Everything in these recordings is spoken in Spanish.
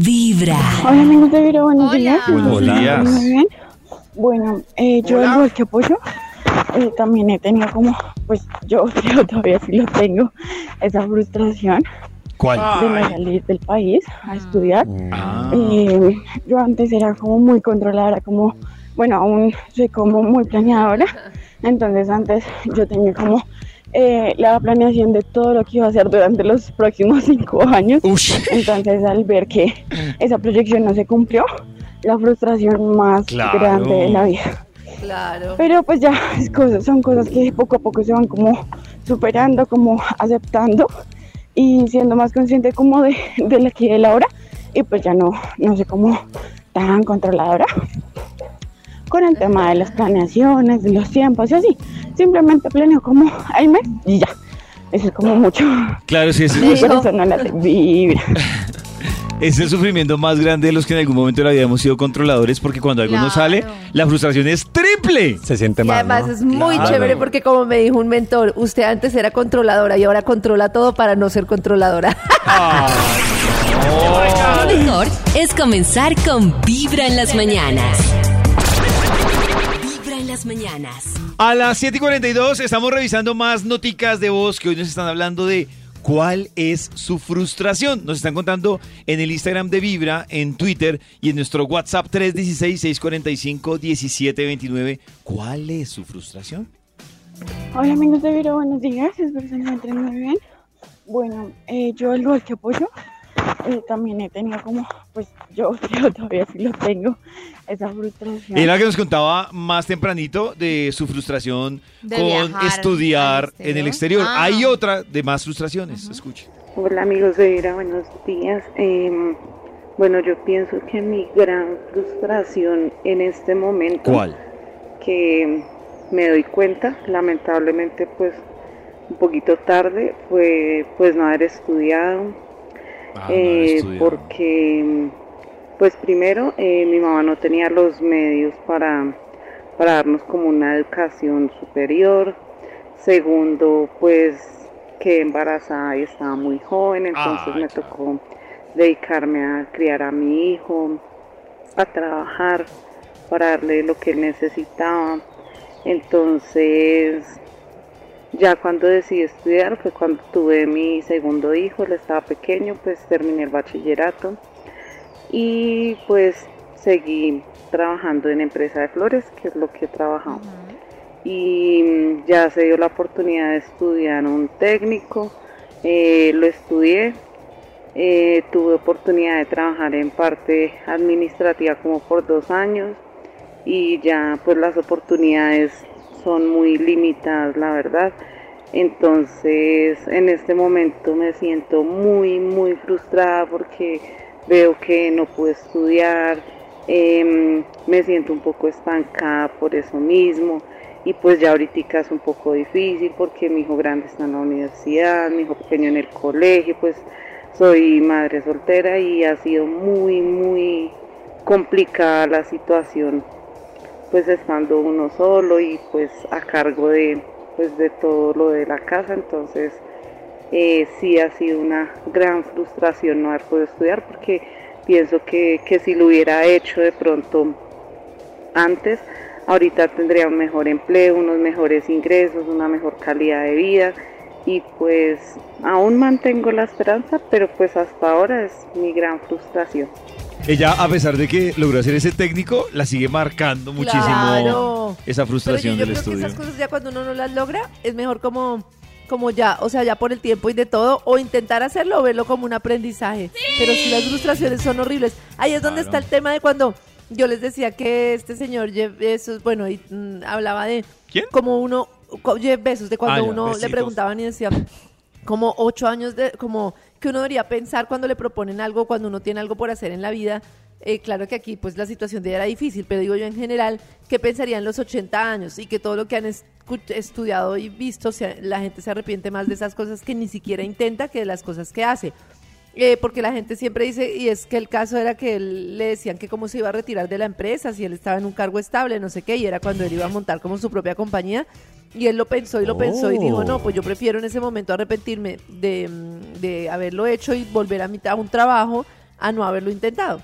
Vibra. Hola amigos de Vibra, buenos Hola. días. Buenos días. Muy bien. Bueno, eh, yo al igual que apoyo, eh, también he tenido como, pues yo creo todavía sí lo tengo, esa frustración ¿Cuál? de no salir del país a estudiar. Ah. Eh, yo antes era como muy controladora, como, bueno, aún soy como muy planeadora. Entonces antes yo tenía como eh, la planeación de todo lo que iba a hacer durante los próximos cinco años. Ush. Entonces al ver que esa proyección no se cumplió, la frustración más Claro. grande de la vida. Claro. Pero pues ya es cosas, son cosas que poco a poco se van como superando, como aceptando y siendo más consciente como de, del aquí y del ahora. Y pues ya no, no sé cómo tan controladora con el tema de las planeaciones, de los tiempos y así. Simplemente planeo como al mes y ya. Eso es como mucho. Claro, sí, ese, Y es- por eso no la vibra. es el sufrimiento más grande de los que en algún momento de la vida hemos sido controladores porque cuando algo no sale, la frustración es triple. Se siente Y mal. además ¿no? es muy Claro. chévere porque como me dijo un mentor, usted antes era controladora y ahora controla todo para no ser controladora. Lo mejor es comenzar con Vibra en las mañanas. Vibra en las mañanas. A las 7 y 42 estamos revisando más noticas de voz que hoy nos están hablando de cuál es su frustración. Nos están contando en el Instagram de Vibra, en Twitter y en nuestro WhatsApp 316-645-1729. ¿Cuál es su frustración? Hola amigos de Viro, buenos días, espero que se encuentren muy bien. Bueno, eh, yo al igual que apoyo, eh, también he tenido como, pues yo creo todavía sí lo tengo, esa frustración. Era la que nos contaba más tempranito de su frustración De con estudiar en el exterior. Ah. Hay otra de más frustraciones. Escuche. Hola amigos de Vibra, buenos días. Em, bueno, yo pienso que mi gran frustración en este momento, ¿Cuál? que me doy cuenta, lamentablemente pues un poquito tarde, fue pues no haber estudiado, Ah, eh, porque pues primero eh, mi mamá no tenía los medios para, para darnos como una educación superior, segundo pues quedé embarazada y estaba muy joven, entonces Ay, me claro. tocó dedicarme a criar a mi hijo, a trabajar para darle lo que él necesitaba. Entonces, ya cuando decidí estudiar fue cuando tuve mi segundo hijo, él estaba pequeño, pues terminé el bachillerato y pues seguí trabajando en empresa de flores, que es lo que he trabajado. Y mm, ya se dio la oportunidad de estudiar un técnico, eh, lo estudié, eh, tuve oportunidad de trabajar en parte administrativa como por dos años y ya pues las oportunidades son muy limitadas la verdad. Entonces en este momento me siento muy muy frustrada porque veo que no puedo estudiar em, me siento un poco estancada por eso mismo y pues ya ahorita es un poco difícil porque mi hijo grande está en la universidad, mi hijo pequeño en el colegio, pues soy madre soltera y ha sido muy muy complicada la situación pues estando uno solo y pues a cargo de pues de todo lo de la casa. Entonces eh, sí ha sido una gran frustración no haber podido estudiar porque pienso que, que si lo hubiera hecho de pronto antes ahorita tendría un mejor empleo unos mejores ingresos una mejor calidad de vida. Y pues aún mantengo la esperanza pero pues hasta ahora es mi gran frustración Ella, a pesar de que logró hacer ese técnico, la sigue marcando muchísimo Claro. esa Pero yo, frustración yo del creo estudio. que esas cosas ya cuando uno no las logra, es mejor como, como ya, o sea, ya por el tiempo y de todo, o intentar hacerlo o verlo como un aprendizaje. Pero si las frustraciones son horribles. Ahí es donde Claro. está el tema de cuando yo les decía que este señor Jeff Bezos, bueno, y, mm, hablaba de ¿Quién? como uno, Jeff Bezos, de cuando Ah, ya, uno besitos. le preguntaban y decía como ocho años de, como que uno debería pensar cuando le proponen algo, cuando uno tiene algo por hacer en la vida. Eh, claro que aquí pues la situación de ella era difícil, pero digo yo en general, ¿qué pensarían los 80 años? Y que todo lo que han estudiado y visto, la gente se arrepiente más de esas cosas que ni siquiera intenta que de las cosas que hace. Eh, porque la gente siempre dice, y es que el caso era que él, le decían que cómo se iba a retirar de la empresa, si él estaba en un cargo estable, no sé qué, y era cuando él iba a montar como su propia compañía. Y él lo pensó y lo pensó y dijo, no, pues yo prefiero en ese momento arrepentirme de, mm, de haberlo hecho y volver a, mi, a un trabajo a no haberlo intentado.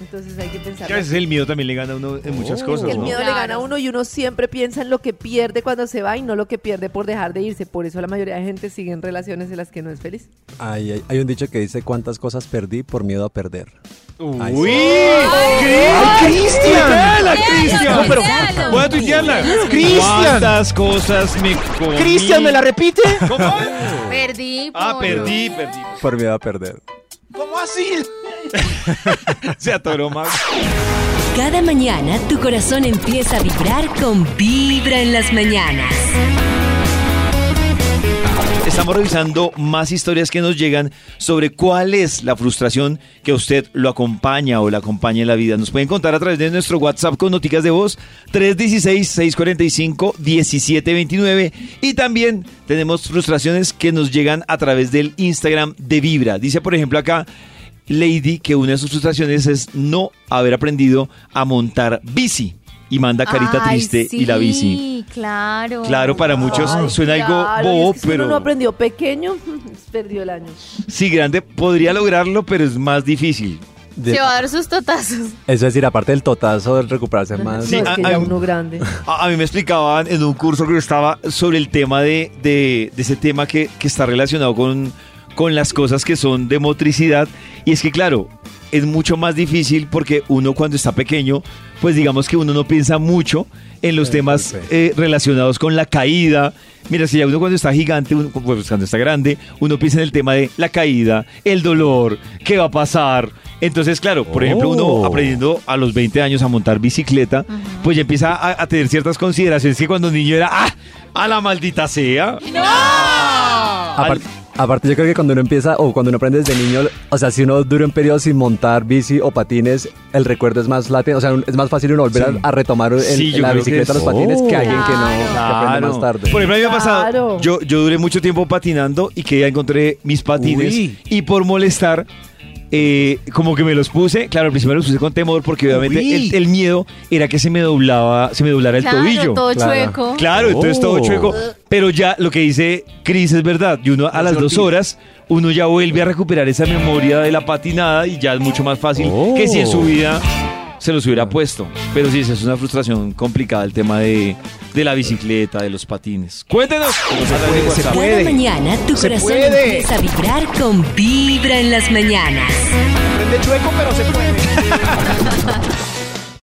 Entonces hay que pensar. Que a veces el miedo también le gana a uno en muchas Es cosas, el ¿no? miedo le Claro. gana a uno y uno siempre piensa en lo que pierde cuando se va y no lo que pierde por dejar de irse. Por eso la mayoría de gente sigue en relaciones en las que no es feliz. Hay, hay- hay un dicho que dice cuántas cosas perdí por miedo a perder. Ay, ¡Uy! ¡Ay, Cristian! ¡La Cristian! No, pero-. Voy a tuitearla. Cristian. ¿Cuántas cosas me comí? Cristian, ¿me la repite? ¿Cómo? Perdí. Ah, por- perdí, perdí. Por miedo a perder. ¿Cómo así? Se atoró Max. Cada mañana tu corazón empieza a vibrar con Vibra en las mañanas. Estamos revisando más historias que nos llegan sobre cuál es la frustración que usted lo acompaña o la acompaña en la vida. Nos pueden contar a través de nuestro WhatsApp con noticas de voz 316-645-1729 y también tenemos frustraciones que nos llegan a través del Instagram de Vibra. Dice por ejemplo acá Lady que una de sus frustraciones es no haber aprendido a montar bici y manda carita Ay, triste y la bici. Sí, claro. Claro, para muchos Ay, suena algo claro, bobo, es que si pero... uno no aprendió pequeño, perdió el año. Sí, grande podría lograrlo, pero es más difícil. De- Se va a dar sus totazos. eso es decir, aparte del totazo de recuperarse más. Sí, no, es a- que a- ya uno grande. A, a mí me explicaban en un curso que estaba sobre el tema de, de- de ese tema que, que está relacionado con, con las cosas que son de motricidad. Y es que, claro, es mucho más difícil porque uno cuando está pequeño, pues digamos que uno no piensa mucho en los Sí, temas sí. eh, relacionados con la caída. Mira, si ya uno cuando está gigante, uno- pues cuando está grande, uno piensa en el tema de la caída, el dolor, qué va a pasar. Entonces, claro, por ejemplo, uno Oh. aprendiendo a los 20 años a montar bicicleta, pues ya empieza a, a tener ciertas consideraciones que cuando niño era, ¡ah! ¡A la maldita sea! Aparte, aparte, yo creo que cuando uno empieza o cuando uno aprende desde niño, o sea, si uno dura un periodo sin montar bici o patines, el recuerdo es más latente, o sea, es más fácil uno volver Sí. a, a retomar el- Sí, yo la bicicleta, los es- patines, que alguien que no Claro. que aprende más tarde. Por ejemplo, a mí me ha pasado, Claro. yo, yo duré mucho tiempo patinando y que ya encontré mis patines Uy. y por molestar, eh, como que me los puse, claro, al principio me los puse con temor porque obviamente el, el miedo era que se me doblaba, se me doblara el claro, tobillo. todo Claro. chueco. Claro, entonces todo Oh. chueco. Pero ya lo que dice Cris es verdad. Y uno a las dos horas, uno ya vuelve a recuperar esa memoria de la patinada y ya es mucho más fácil Oh. que si en su vida se los hubiera puesto. Pero sí, esa es una frustración complicada el tema de, de la bicicleta, de los patines. Cuéntenos. se puede, se WhatsApp. puede. Cada mañana tu Se corazón puede. empieza a vibrar con Vibra en las mañanas. Prende chueco, pero se puede.